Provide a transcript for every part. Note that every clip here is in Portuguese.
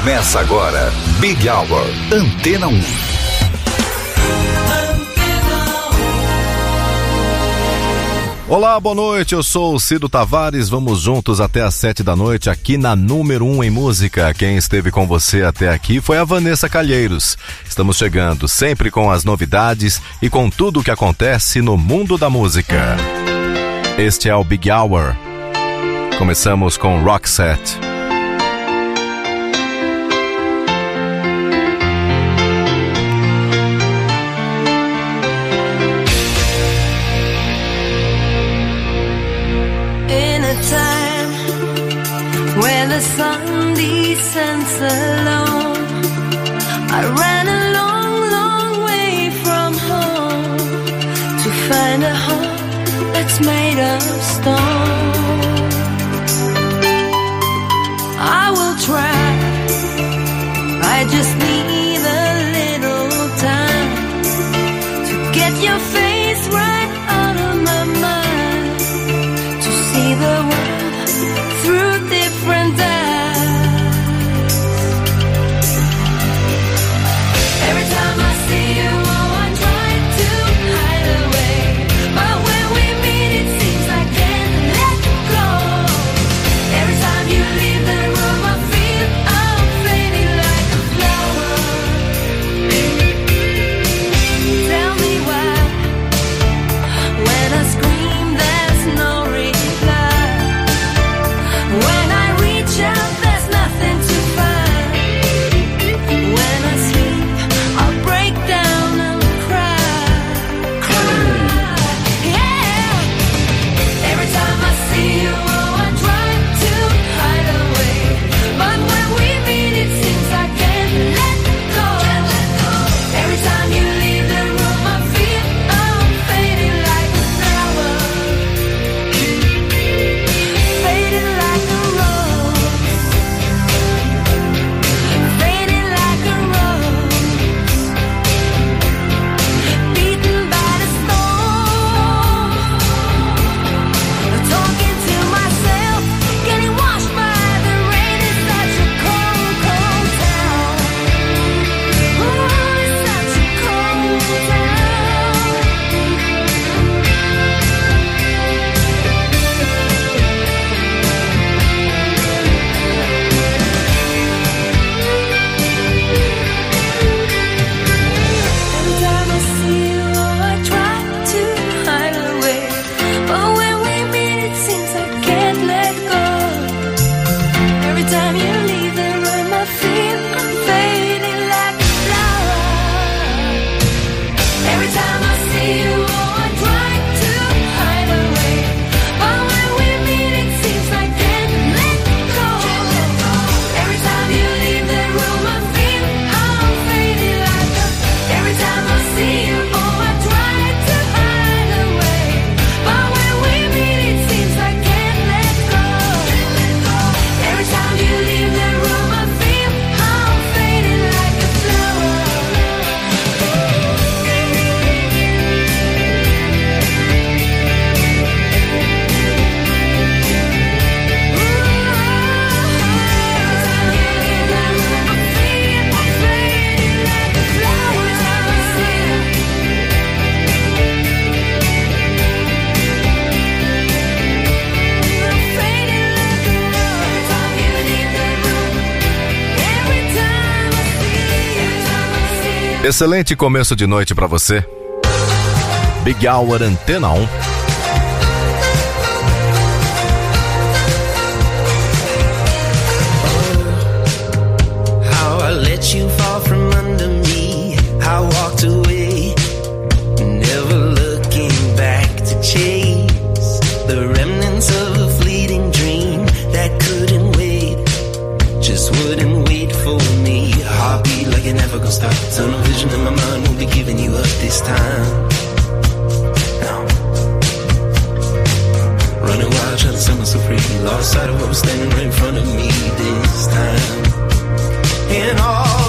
Começa agora, Big Hour, Antena 1. Olá, boa noite. Eu sou o Cido Tavares. Vamos juntos até às sete da noite aqui na número 1 um em música. Quem esteve com você até aqui foi a Vanessa Calheiros. Estamos chegando sempre com as novidades e com tudo o que acontece no mundo da música. Este é o Big Hour. Começamos com Roxette. the answer Excelente começo de noite para você. Big Hour Antena 1. How I let you fall gonna stop. Tunnel vision in my mind won't be giving you up this time. No. Running wild, trying to set myself free. Lost sight of what was standing right in front of me this time. And all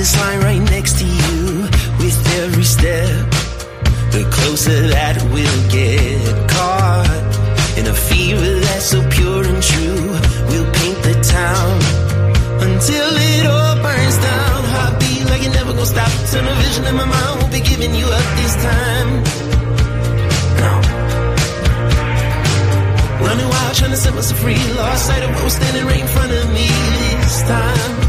this line right next to you with every step. The closer that we'll get caught in a fever that's so pure and true, we'll paint the town until it all burns down. Heartbeat like it never gonna stop. Turn a vision in my mind, won't be giving you up this time. Running wild, trying to set myself free. Lost sight of what was standing right in front of me this time.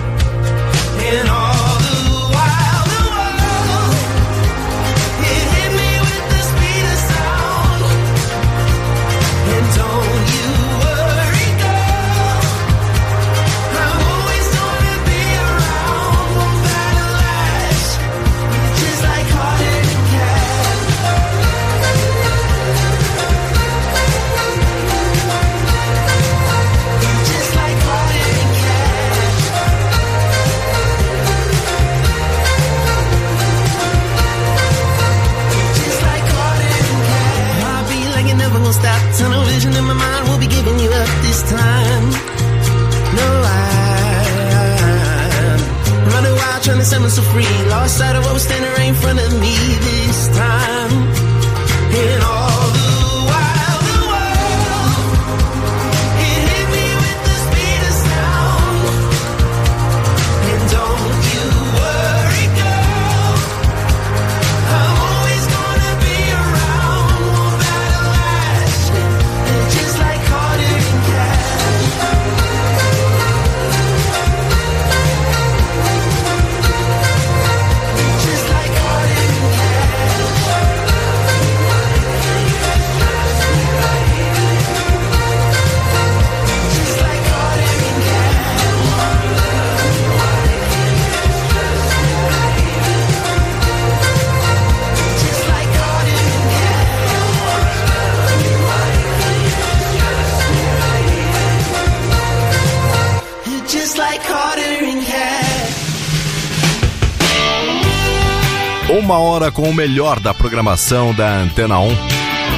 uma hora com o melhor da programação da Antena 1.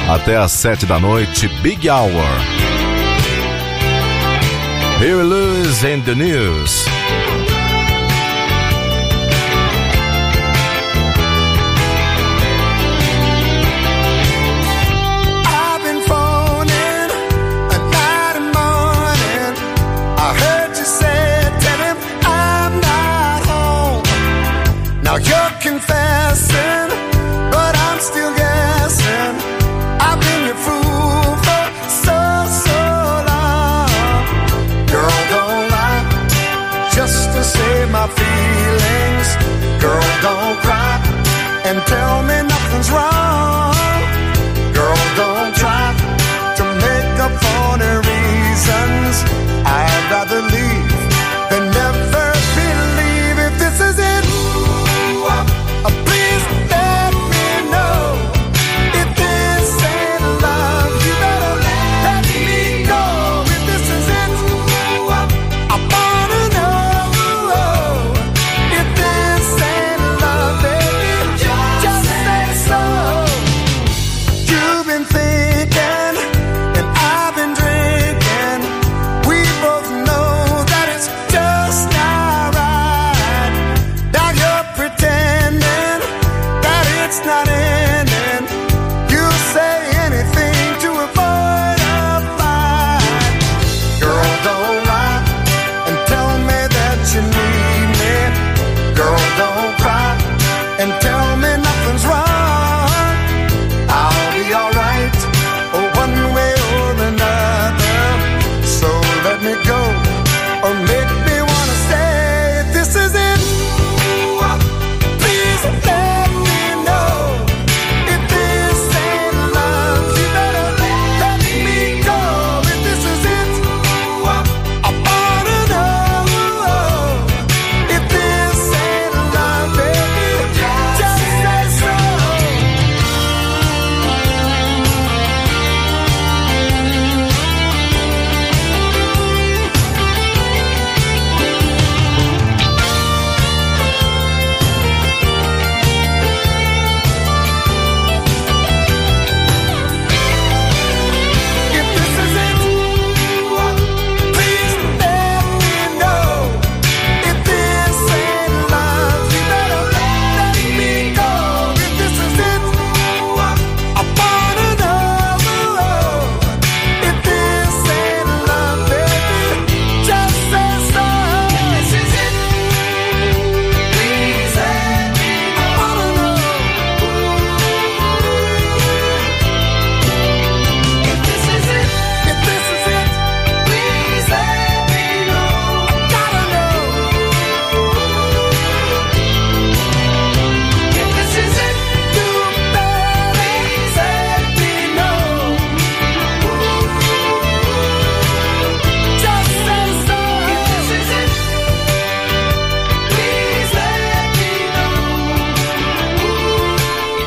Até às sete da noite, Big Hour. Here Lewis and the News.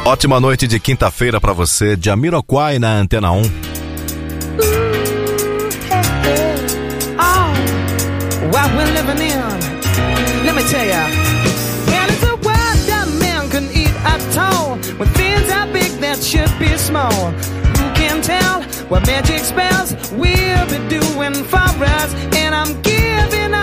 Ótima noite de quinta-feira para você, de Amiroquai na Antena 1. what magic spells be doing for us. And I'm giving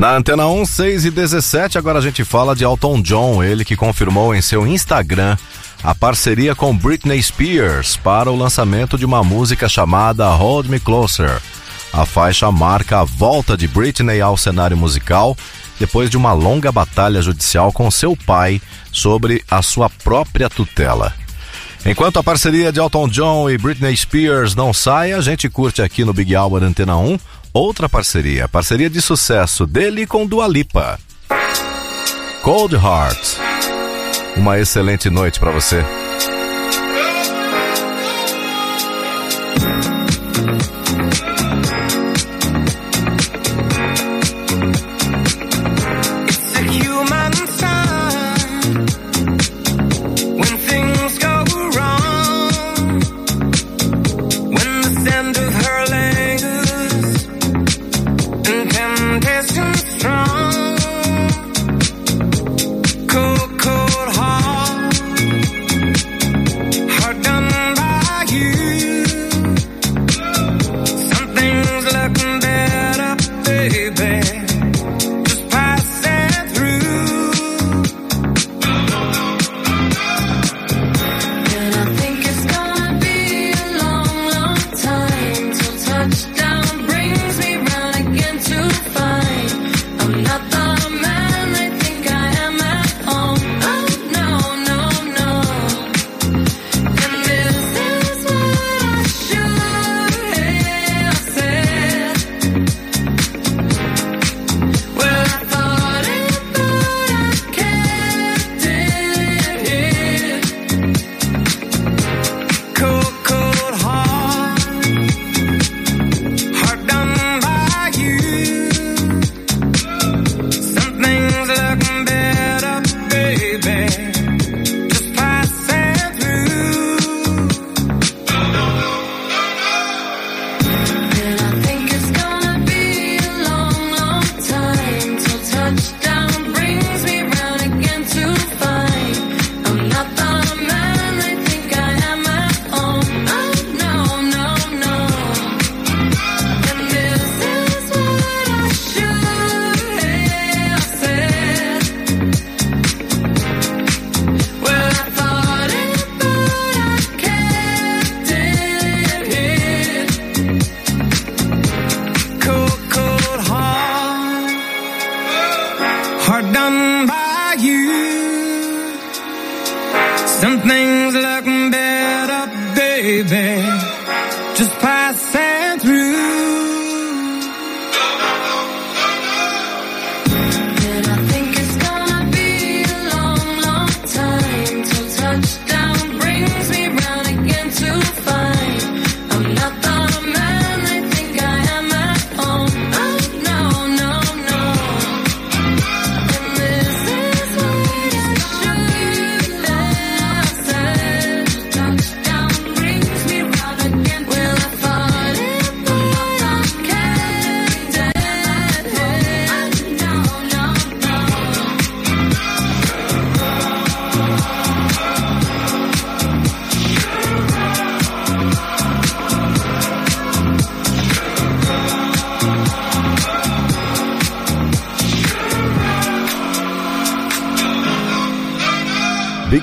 Na Antena 1, 6 e 17, agora a gente fala de Elton John, ele que confirmou em seu Instagram a parceria com Britney Spears para o lançamento de uma música chamada Hold Me Closer. A faixa marca a volta de Britney ao cenário musical depois de uma longa batalha judicial com seu pai sobre a sua própria tutela. Enquanto a parceria de Elton John e Britney Spears não sai, a gente curte aqui no Big Hour Antena 1 outra parceria, parceria de sucesso dele com Dua Lipa. Cold Heart. Uma excelente noite para você.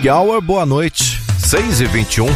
Hour, boa noite. 6 e 21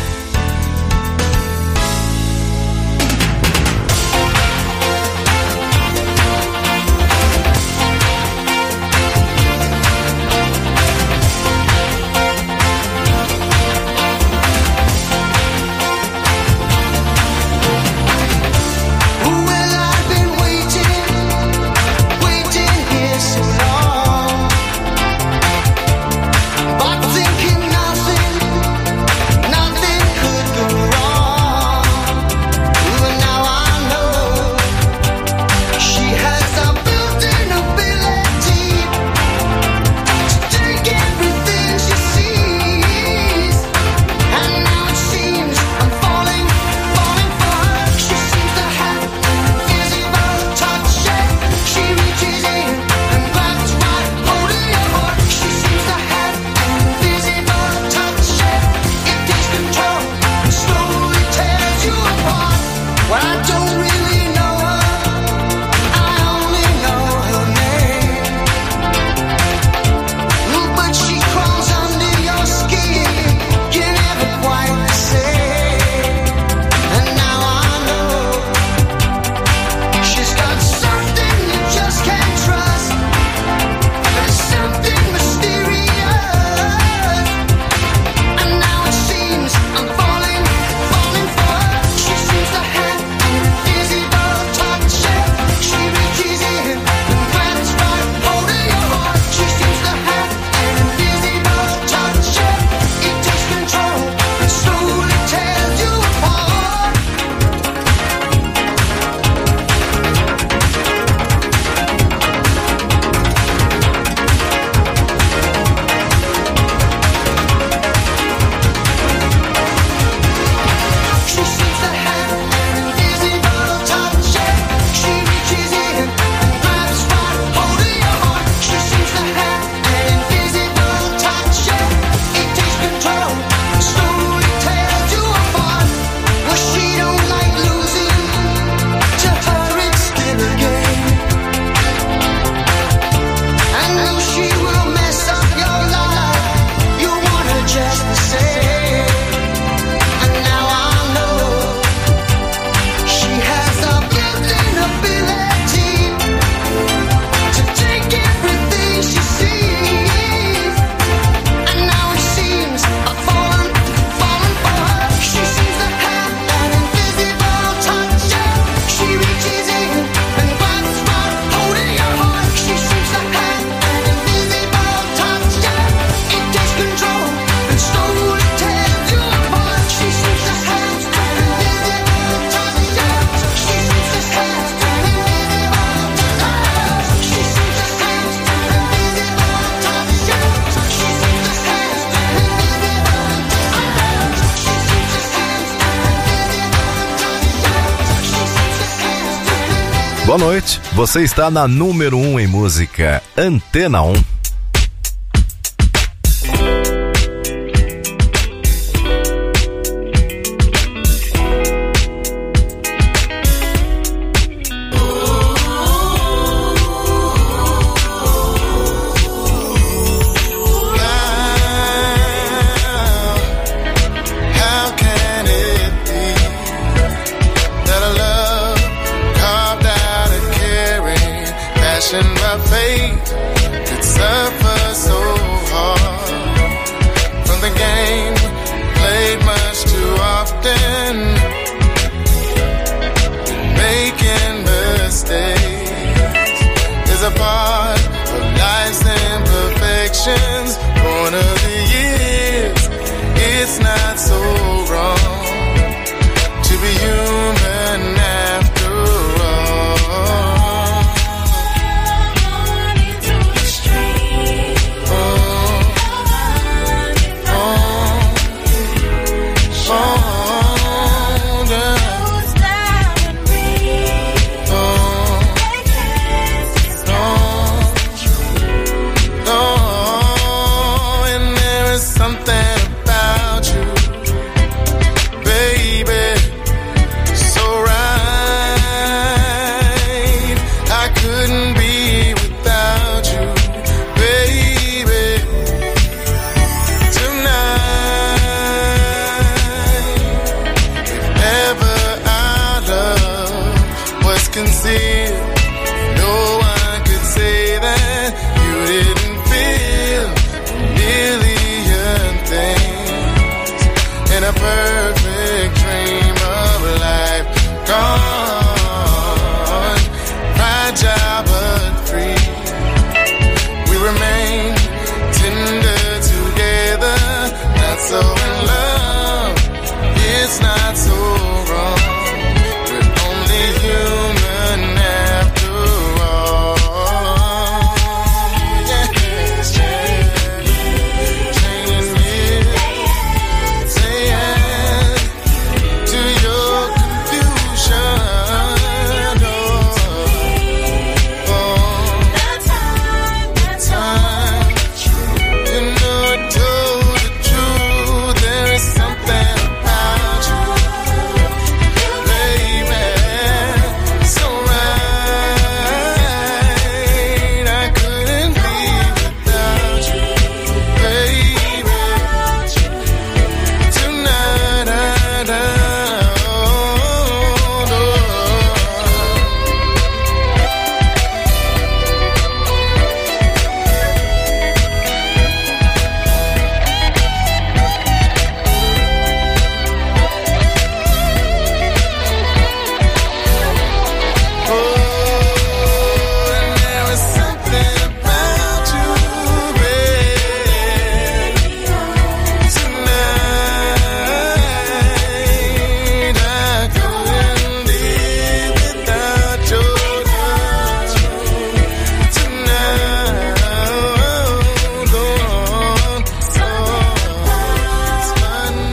Boa noite. Você está na número 1 um em música, Antena 1.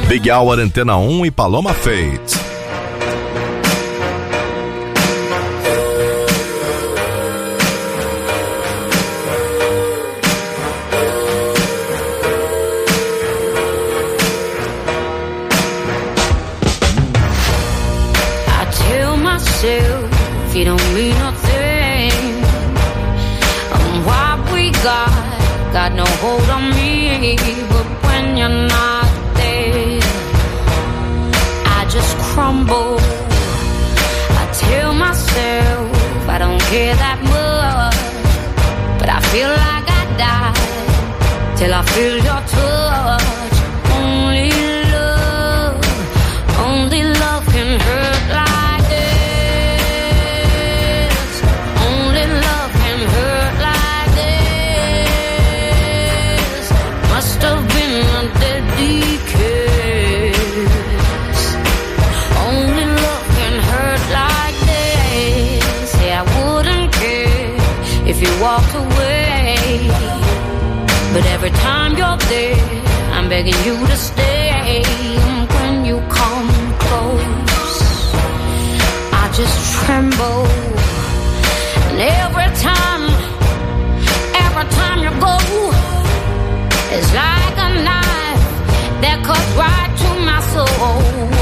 Big Hour Antena 1 e Paloma Fate. got, no hold on me. crumble. I tell myself I don't care that much, but I feel like I die till I feel your begging you to stay. When you come close, I just tremble. And every time, every time you go, it's like a knife that cuts right to my soul.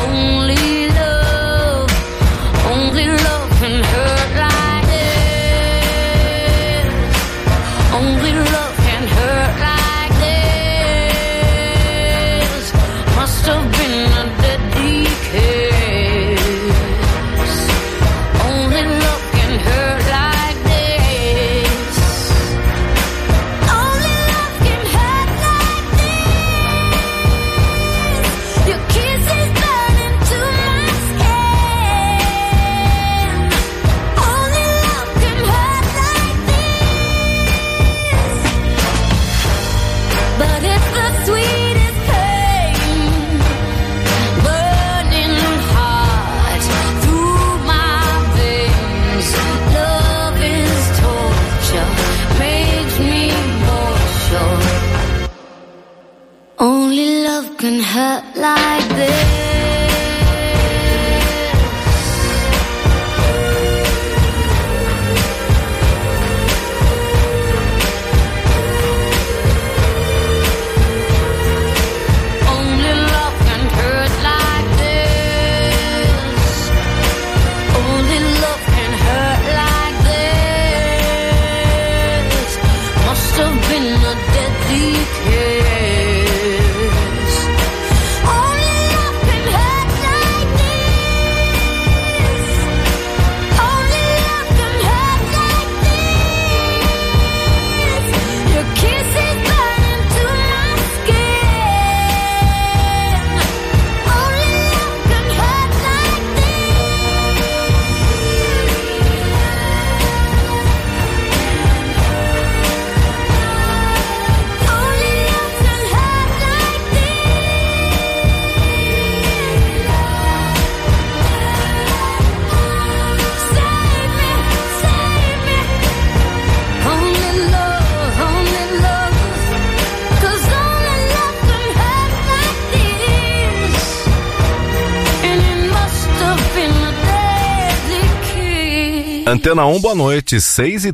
Antena 1, boa noite, 6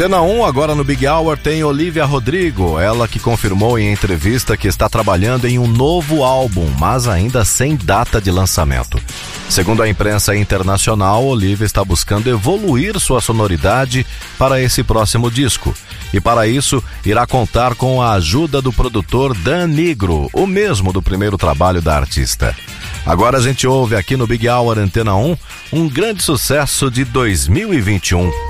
Antena 1, agora no Big Hour, tem Olivia Rodrigo, ela que confirmou em entrevista que está trabalhando em um novo álbum, mas ainda sem data de lançamento. Segundo a imprensa internacional, Olivia está buscando evoluir sua sonoridade para esse próximo disco. E para isso, irá contar com a ajuda do produtor Dan Nigro, o mesmo do primeiro trabalho da artista. Agora a gente ouve aqui no Big Hour Antena 1 um grande sucesso de 2021.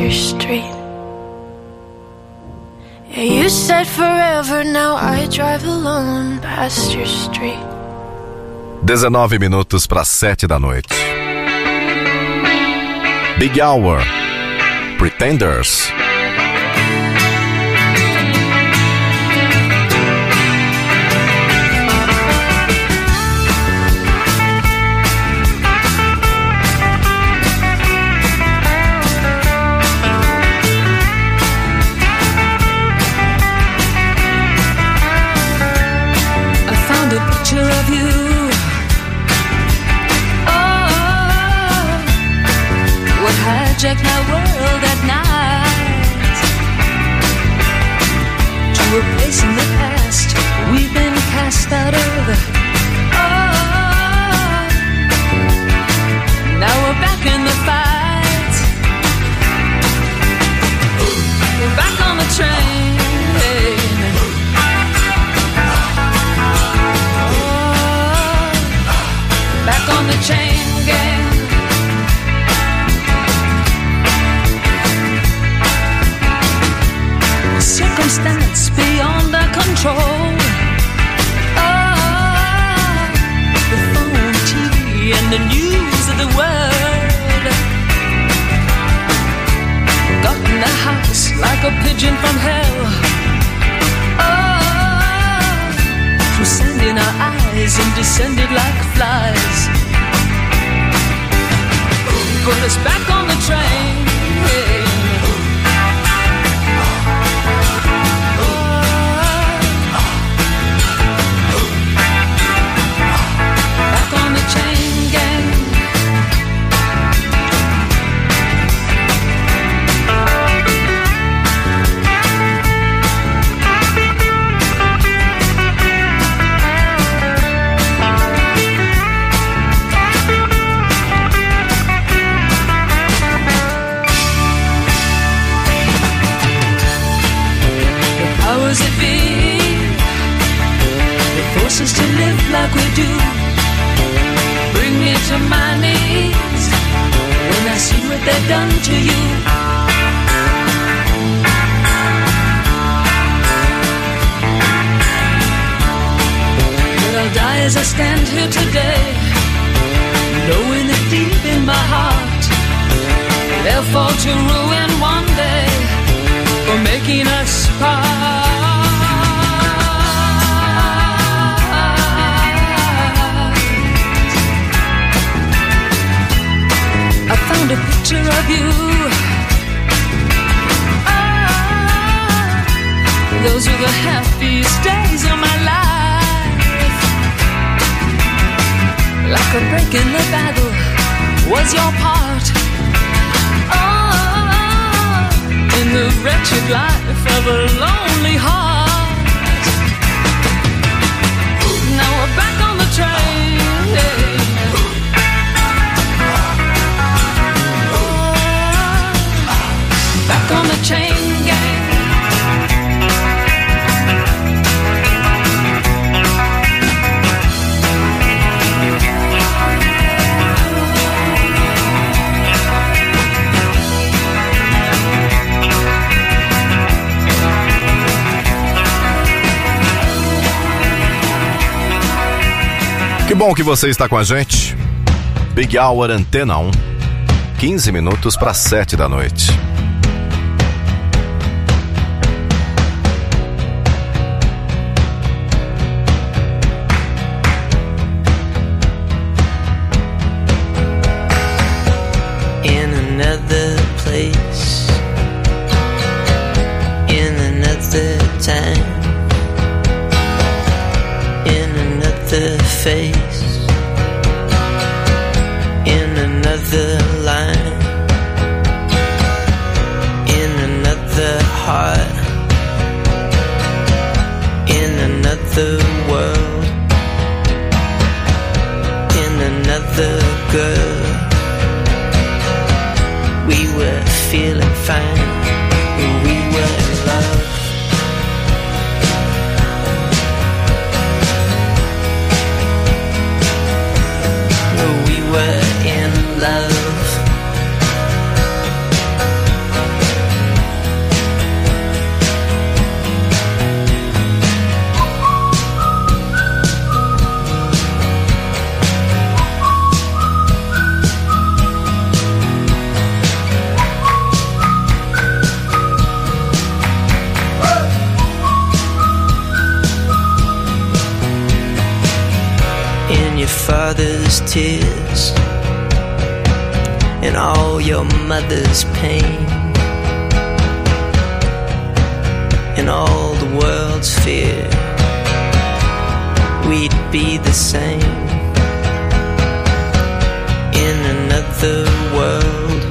your street. Yeah, you said forever, now I drive alone past your street. 19 minutos para 7 da noite. Big Hour. Pretenders. subject my world at night to a place in the past we've been cast out of. Oh, now we're back in the fight, we're back on the train. Oh, back on the chain circumstance beyond our control. Oh, the phone, TV, and the news of the world. Got in the house like a pigeon from hell. Ah, oh, through sand in our eyes and descended like flies. Put us back on the train. Bom que você está com a gente. Big Hour Antena 1. 15 minutos para 7 da noite. Pain and all the world's fear we'd be the same in another world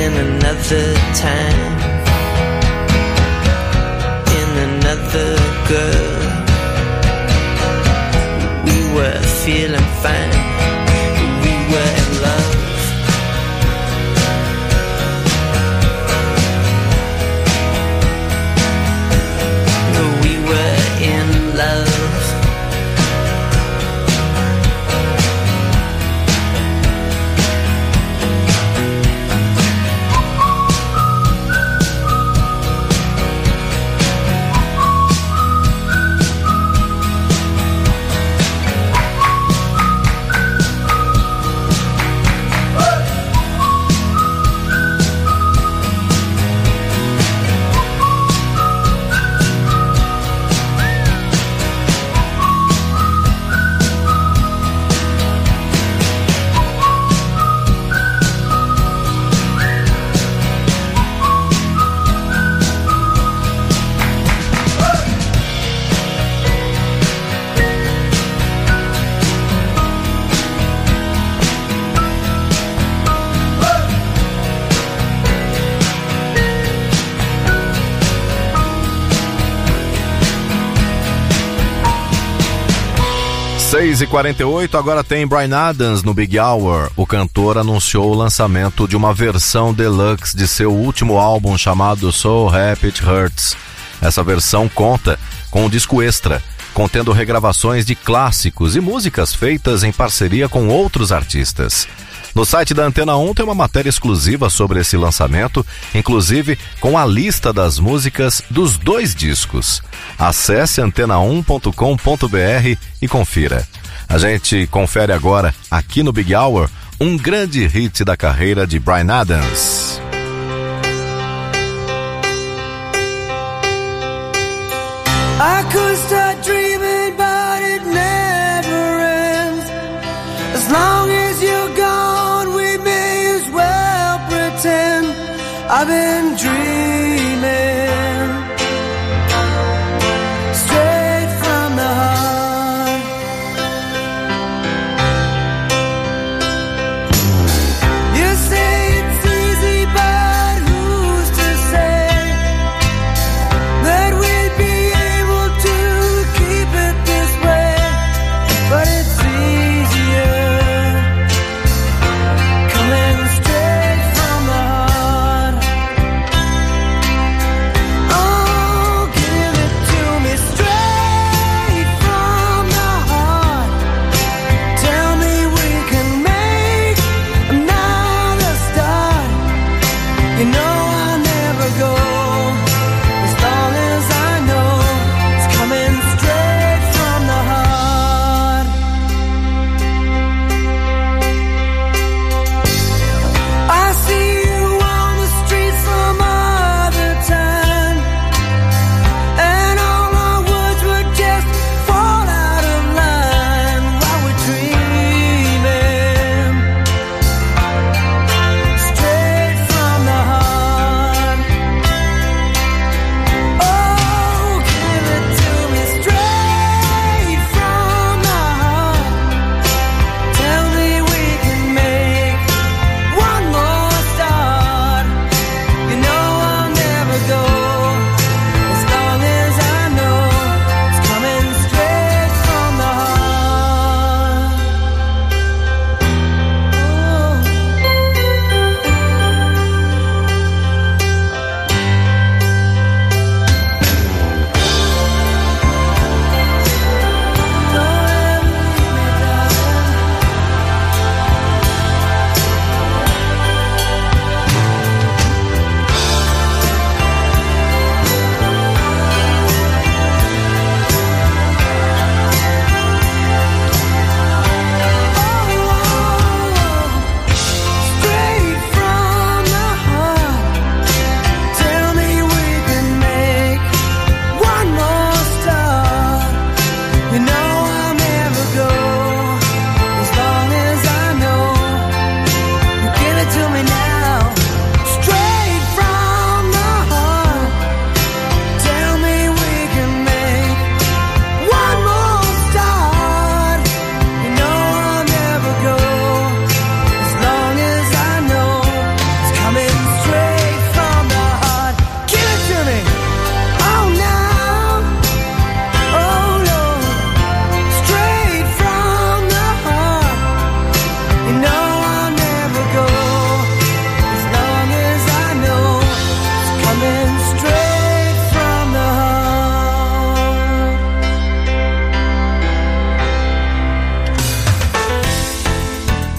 in another time in another girl we were feeling fine. 6 e 48 agora tem Brian Adams no Big Hour. O cantor anunciou o lançamento de uma versão deluxe de seu último álbum chamado So Happy It Hurts. Essa versão conta com um disco extra, contendo regravações de clássicos e músicas feitas em parceria com outros artistas. No site da Antena 1 tem uma matéria exclusiva sobre esse lançamento, inclusive com a lista das músicas dos dois discos. Acesse antena1.com.br e confira. A gente confere agora, aqui no Big Hour, um grande hit da carreira de Brian Adams. I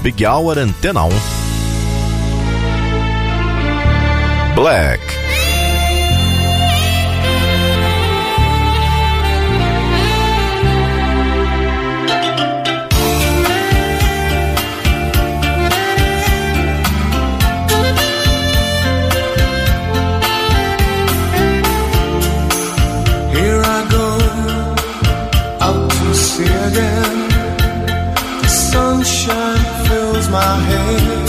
Big Hour Antena 1. Black. good.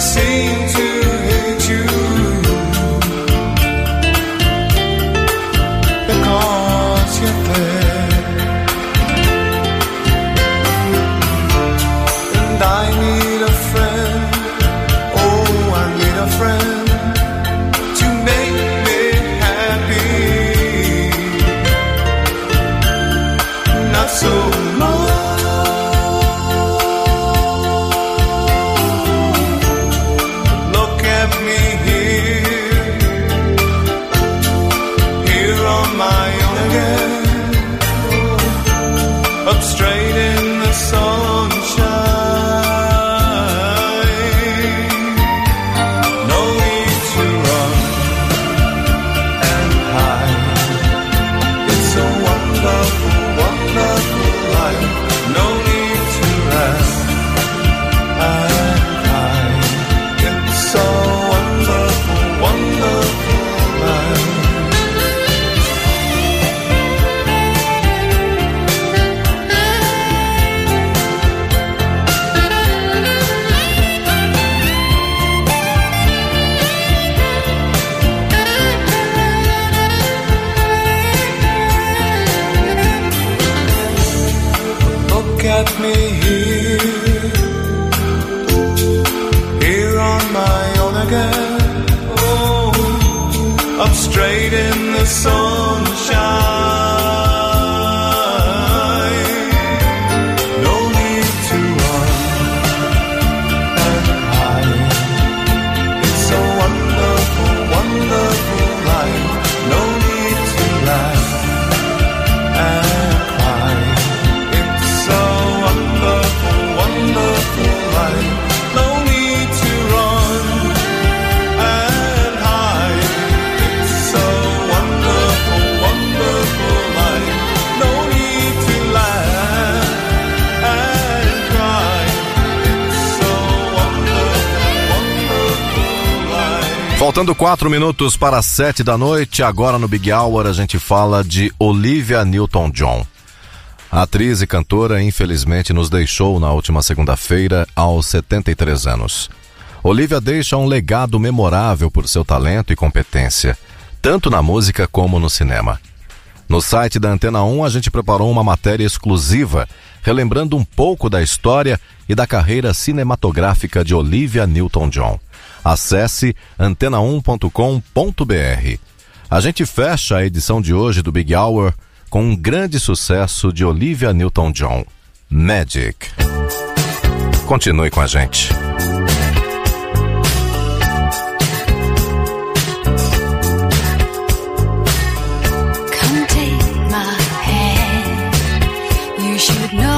心 Faltando quatro minutos para sete da noite, agora no Big Hour a gente fala de Olivia Newton-John. A atriz e cantora infelizmente nos deixou na última segunda-feira aos 73 anos. Olivia deixa um legado memorável por seu talento e competência, tanto na música como no cinema. No site da Antena 1 a gente preparou uma matéria exclusiva relembrando um pouco da história e da carreira cinematográfica de Olivia Newton-John. Acesse antena1.com.br. A gente fecha a edição de hoje do Big Hour com um grande sucesso de Olivia Newton-John, Magic. Continue com a gente. Should know